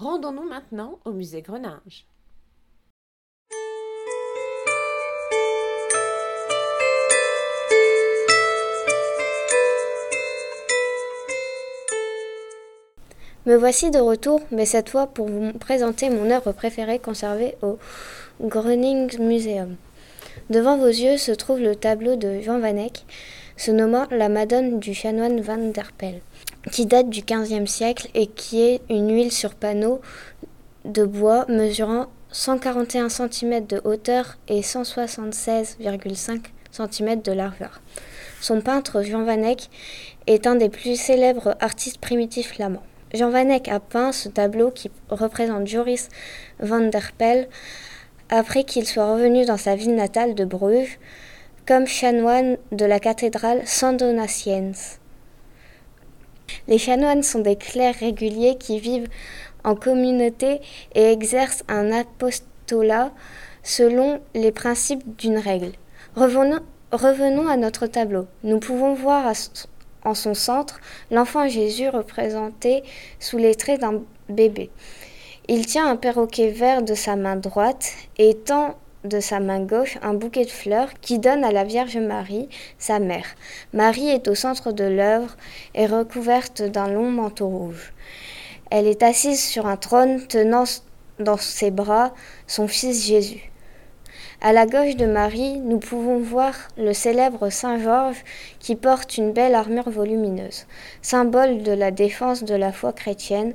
Rendons-nous maintenant au musée Grenage. Me voici de retour, mais cette fois pour vous présenter mon œuvre préférée conservée au Groningen Museum. Devant vos yeux se trouve le tableau de Jean Van Eyck, se nommant La Madone du chanoine Van der Pel, qui date du XVe siècle et qui est une huile sur panneau de bois mesurant 141 cm de hauteur et 176,5 cm de largeur. Son peintre Jean Van est un des plus célèbres artistes primitifs flamands. Jean Van a peint ce tableau qui représente Joris van der Pel après qu'il soit revenu dans sa ville natale de Bruges comme chanoine de la cathédrale Saint-Donatiens. Les chanoines sont des clercs réguliers qui vivent en communauté et exercent un apostolat selon les principes d'une règle. Revenons, à notre tableau. Nous pouvons voir en son centre l'enfant Jésus représenté sous les traits d'un bébé. Il tient un perroquet vert de sa main droite et tend de sa main gauche un bouquet de fleurs qui donne à la Vierge Marie, sa mère. Marie est au centre de l'œuvre et recouverte d'un long manteau rouge. Elle est assise sur un trône tenant dans ses bras son fils Jésus. À la gauche de Marie, nous pouvons voir le célèbre Saint Georges qui porte une belle armure volumineuse, symbole de la défense de la foi chrétienne.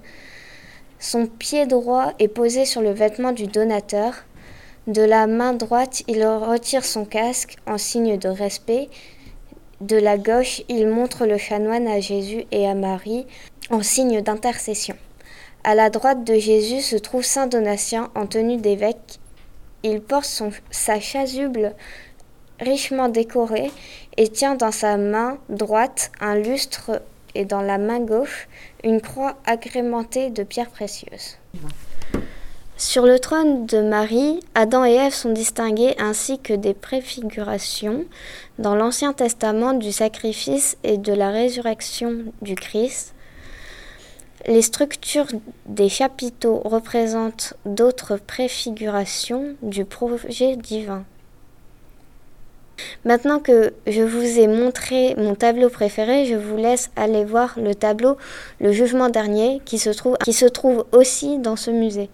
Son pied droit est posé sur le vêtement du donateur. De la main droite, il retire son casque en signe de respect. De la gauche, il montre le chanoine à Jésus et à Marie en signe d'intercession. À la droite de Jésus se trouve Saint Donatien en tenue d'évêque il porte sa chasuble richement décorée et tient dans sa main droite un lustre et dans la main gauche une croix agrémentée de pierres précieuses. Sur le trône de Marie, Adam et Ève sont distingués ainsi que des préfigurations dans l'Ancien Testament du sacrifice et de la résurrection du Christ. Les structures des chapiteaux représentent d'autres préfigurations du projet divin. Maintenant que je vous ai montré mon tableau préféré, je vous laisse aller voir le tableau Le Jugement dernier qui se trouve, qui se trouve aussi dans ce musée.